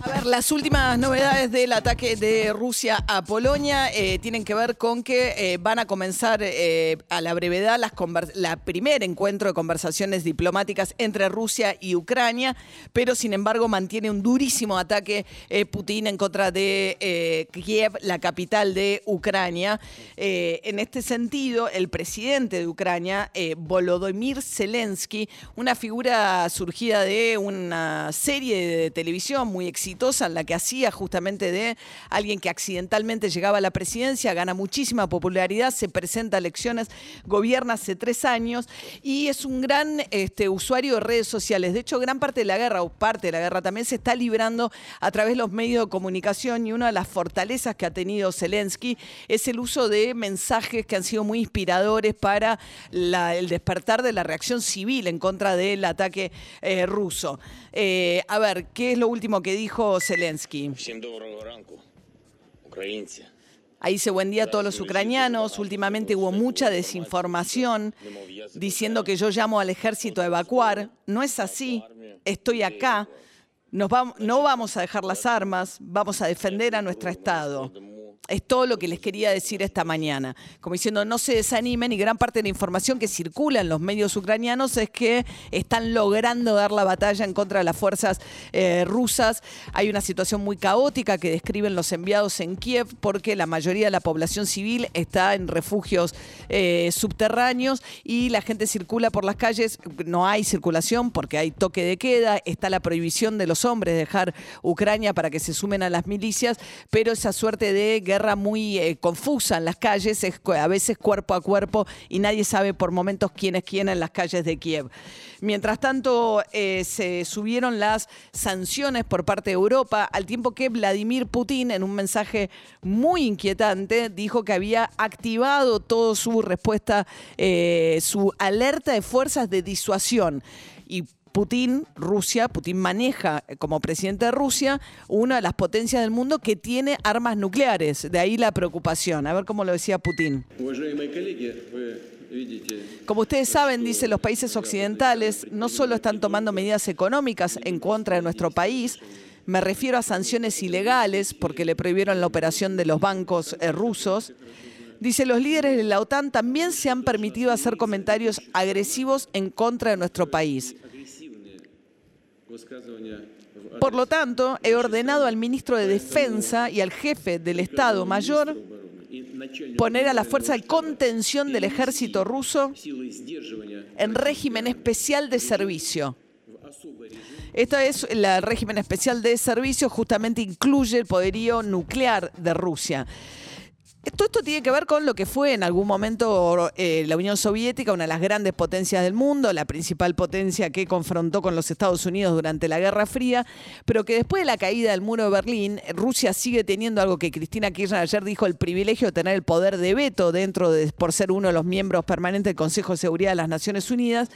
A ver, las últimas novedades del ataque de Rusia a Polonia eh, tienen que ver con que eh, van a comenzar eh, a la brevedad las la primer encuentro de conversaciones diplomáticas entre Rusia y Ucrania, pero sin embargo mantiene un durísimo ataque Putin en contra de Kiev, la capital de Ucrania. en este sentido, el presidente de Ucrania, Volodymyr Zelensky, una figura surgida de una serie de televisión muy exitosa, en la que hacía justamente de alguien que accidentalmente llegaba a la presidencia, gana muchísima popularidad, se presenta a elecciones, gobierna hace tres años y es un gran este, usuario de redes sociales. De hecho, gran parte de la guerra, o parte de la guerra también, se está librando a través de los medios de comunicación y una de las fortalezas que ha tenido Zelensky es el uso de mensajes que han sido muy inspiradores para el despertar de la reacción civil en contra del ataque eh, ruso. Eh, a ver, ¿qué es lo último que dijo? Zelensky. Ahí dice buen día a todos los ucranianos. Últimamente hubo mucha desinformación diciendo que yo llamo al ejército a evacuar. No es así. Estoy acá. Nos no vamos a dejar las armas. Vamos a defender a nuestro Estado. Es todo lo que les quería decir esta mañana. Como diciendo, no se desanimen y gran parte de la información que circula en los medios ucranianos es que están logrando dar la batalla en contra de las fuerzas eh, rusas. Hay una situación muy caótica que describen los enviados en Kiev porque la mayoría de la población civil está en refugios eh, subterráneos y la gente circula por las calles. No hay circulación porque hay toque de queda, está la prohibición de los hombres de dejar Ucrania para que se sumen a las milicias, pero esa suerte de guerra muy eh, confusa en las calles, es a veces cuerpo a cuerpo y nadie sabe por momentos quién es quién en las calles de Kiev. Mientras tanto, eh, se subieron las sanciones por parte de Europa, al tiempo que Vladimir Putin, en un mensaje muy inquietante, dijo que había activado toda su respuesta, eh, su alerta de fuerzas de disuasión. Y Putin, Rusia, Putin maneja eh, como presidente de Rusia una de las potencias del mundo que tiene armas nucleares. De ahí la preocupación. A ver cómo lo decía Putin. Como ustedes saben, dice, los países occidentales no solo están tomando medidas económicas en contra de nuestro país, me refiero a sanciones ilegales porque le prohibieron la operación de los bancos eh, rusos. Dice, los líderes de la OTAN también se han permitido hacer comentarios agresivos en contra de nuestro país. Por lo tanto, he ordenado al ministro de Defensa y al jefe del Estado Mayor poner a la fuerza de contención del ejército ruso en régimen especial de servicio. Esto es el régimen especial de servicio, justamente incluye el poderío nuclear de Rusia. Todo esto tiene que ver con lo que fue en algún momento eh, la Unión Soviética, una de las grandes potencias del mundo, la principal potencia que confrontó con los Estados Unidos durante la Guerra Fría, pero que después de la caída del muro de Berlín, Rusia sigue teniendo algo que Cristina Kirchner ayer dijo, el privilegio de tener el poder de veto dentro de, por ser uno de los miembros permanentes del Consejo de Seguridad de las Naciones Unidas,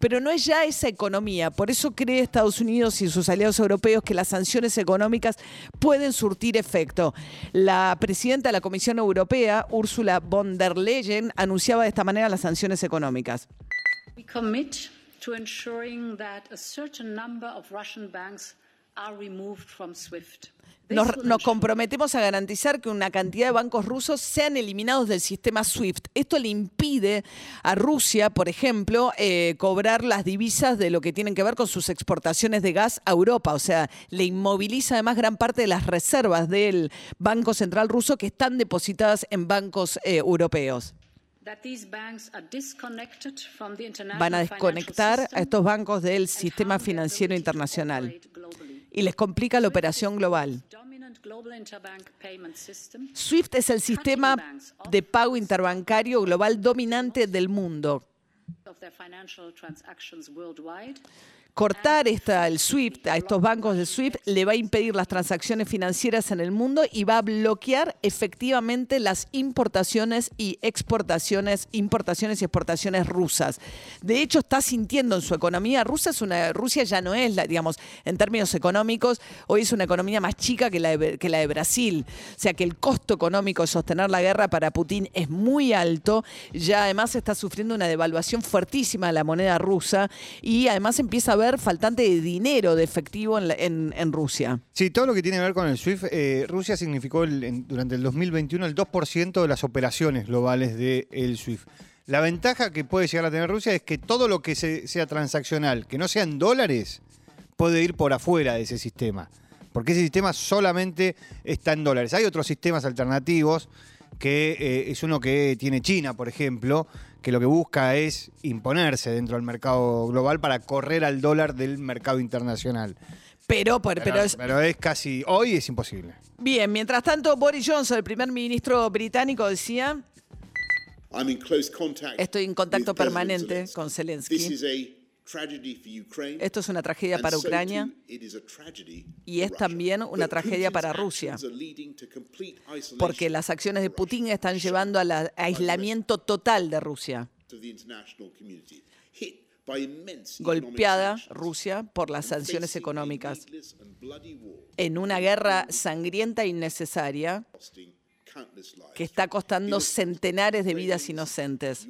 pero no es ya esa economía. Por eso cree Estados Unidos y sus aliados europeos que las sanciones económicas pueden surtir efecto. La presidenta de la Comisión Europea Europea, Ursula von der Leyen, anunciaba de esta manera las sanciones económicas. We commit to ensuring that a certain number of Russian banks SWIFT. Nos, comprometemos a garantizar que una cantidad de bancos rusos sean eliminados del sistema SWIFT. Esto le impide a Rusia, por ejemplo, eh, cobrar las divisas de lo que tienen que ver con sus exportaciones de gas a Europa. O sea, le inmoviliza además gran parte de las reservas del Banco Central ruso que están depositadas en bancos eh, europeos. Van a desconectar a estos bancos del sistema financiero internacional y les complica la operación global. SWIFT es el sistema de pago interbancario global dominante del mundo. Cortar el SWIFT a estos bancos de SWIFT le va a impedir las transacciones financieras en el mundo y va a bloquear efectivamente las importaciones y exportaciones, importaciones y exportaciones rusas. De hecho, está sintiendo en su economía, Rusia es una, Rusia ya no es digamos, en términos económicos, hoy es una economía más chica que la de, que la de Brasil. O sea que el costo económico de sostener la guerra para Putin es muy alto. Ya además está sufriendo una devaluación fuertísima de la moneda rusa y además empieza a faltante de dinero, de efectivo en, Rusia. Sí, todo lo que tiene que ver con el SWIFT, eh, Rusia significó durante el 2021 el 2% de las operaciones globales del SWIFT. La ventaja que puede llegar a tener Rusia es que todo lo que sea transaccional, que no sean dólares, puede ir por afuera de ese sistema. Porque ese sistema solamente está en dólares. Hay otros sistemas alternativos, que eh, es uno que tiene China, por ejemplo, que lo que busca es imponerse dentro del mercado global para correr al dólar del mercado internacional. Pero, pero, es, pero, es, casi, hoy es imposible. Bien, mientras tanto, Boris Johnson, el primer ministro británico, decía, estoy en contacto permanente con Zelensky. Esto es una tragedia para Ucrania y es también una tragedia para Rusia, porque las acciones de Putin están llevando al aislamiento total de Rusia. Golpeada Rusia por las sanciones económicas. en una guerra sangrienta e innecesaria que está costando centenares de vidas inocentes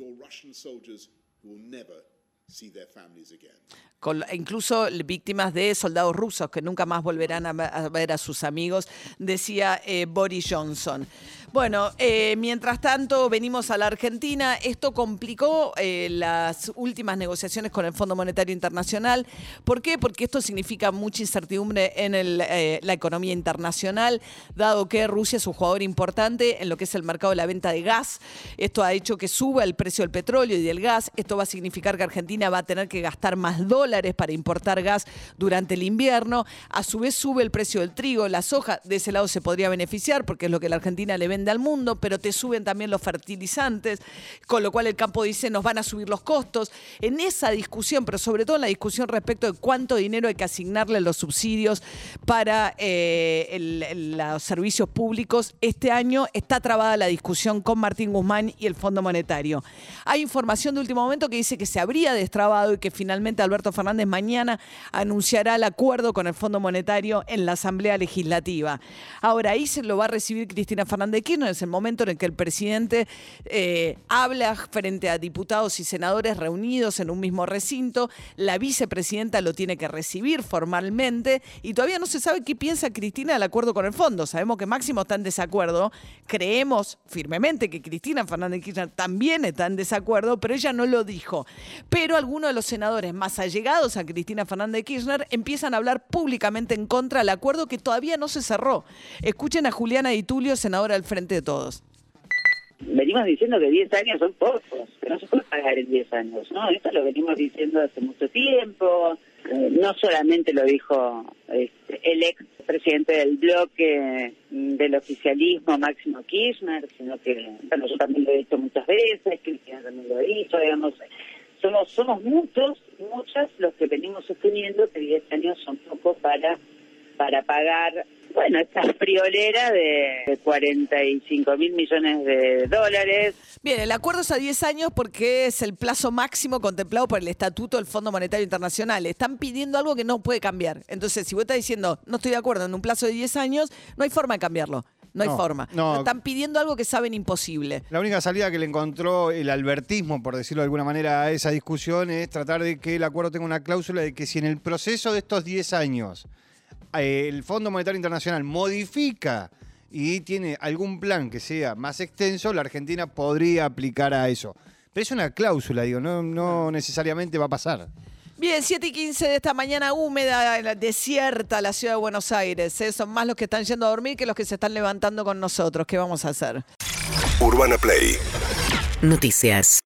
incluso víctimas de soldados rusos que nunca más volverán a, ver a sus amigos, decía eh, Boris Johnson. Bueno, eh, mientras tanto, venimos a la Argentina. Esto complicó eh, las últimas negociaciones con el Fondo Monetario Internacional. ¿Por qué? Porque esto significa mucha incertidumbre en la economía internacional, dado que Rusia es un jugador importante en lo que es el mercado de la venta de gas. Esto ha hecho que suba el precio del petróleo y del gas. Esto va a significar que Argentina va a tener que gastar más dólares para importar gas durante el invierno. A su vez sube el precio del trigo, la soja, de ese lado se podría beneficiar porque es lo que la Argentina le vende al mundo, pero te suben también los fertilizantes, con lo cual el campo dice nos van a subir los costos. En esa discusión, pero sobre todo en la discusión respecto de cuánto dinero hay que asignarle los subsidios para eh, los servicios públicos, este año está trabada la discusión con Martín Guzmán y el Fondo Monetario. Hay información de último momento que dice que se habría destrabado y que finalmente Alberto Fernández mañana anunciará el acuerdo con el Fondo Monetario en la Asamblea Legislativa. Ahora, ahí se lo va a recibir Cristina Fernández Kirchner, es el momento en el que el presidente eh, habla frente a diputados y senadores reunidos en un mismo recinto, la vicepresidenta lo tiene que recibir formalmente y todavía no se sabe qué piensa Cristina del acuerdo con el fondo. Sabemos que Máximo está en desacuerdo, creemos firmemente que Cristina Fernández Kirchner también está en desacuerdo, pero ella no lo dijo. Pero algunos de los senadores más allegados a Cristina Fernández Kirchner empiezan a hablar públicamente en contra del acuerdo que todavía no se cerró. Escuchen a Juliana Di Tulio, senadora del Frente de Todos. Venimos diciendo que 10 años son pocos, que no se puede pagar en 10 años, ¿no? Esto lo venimos diciendo hace mucho tiempo. Eh, no solamente lo dijo este, el ex presidente del bloque del oficialismo, Máximo Kirchner, sino que, yo también lo he dicho muchas veces, Cristina también lo ha dicho, digamos, somos, somos muchos, muchas los que venimos sosteniendo que 10 años son poco para, para pagar, bueno, esta friolera de 45 mil millones de dólares. Bien, el acuerdo es a 10 años porque es el plazo máximo contemplado por el Estatuto del Fondo Monetario Internacional. Están pidiendo algo que no puede cambiar. Entonces, si vos estás diciendo, no estoy de acuerdo en un plazo de 10 años, no hay forma de cambiarlo. No hay forma. Están pidiendo algo que saben imposible. La única salida que le encontró el albertismo, por decirlo de alguna manera, a esa discusión es tratar de que el acuerdo tenga una cláusula de que si en el proceso de estos 10 años eh, el Fondo Monetario Internacional modifica y tiene algún plan que sea más extenso, la Argentina podría aplicar a eso. Pero es una cláusula, digo, no, no necesariamente va a pasar. Bien, 7 y 15 de esta mañana húmeda, desierta la ciudad de Buenos Aires. ¿eh? Son más los que están yendo a dormir que los que se están levantando con nosotros. ¿Qué vamos a hacer? Urbana Play. Noticias.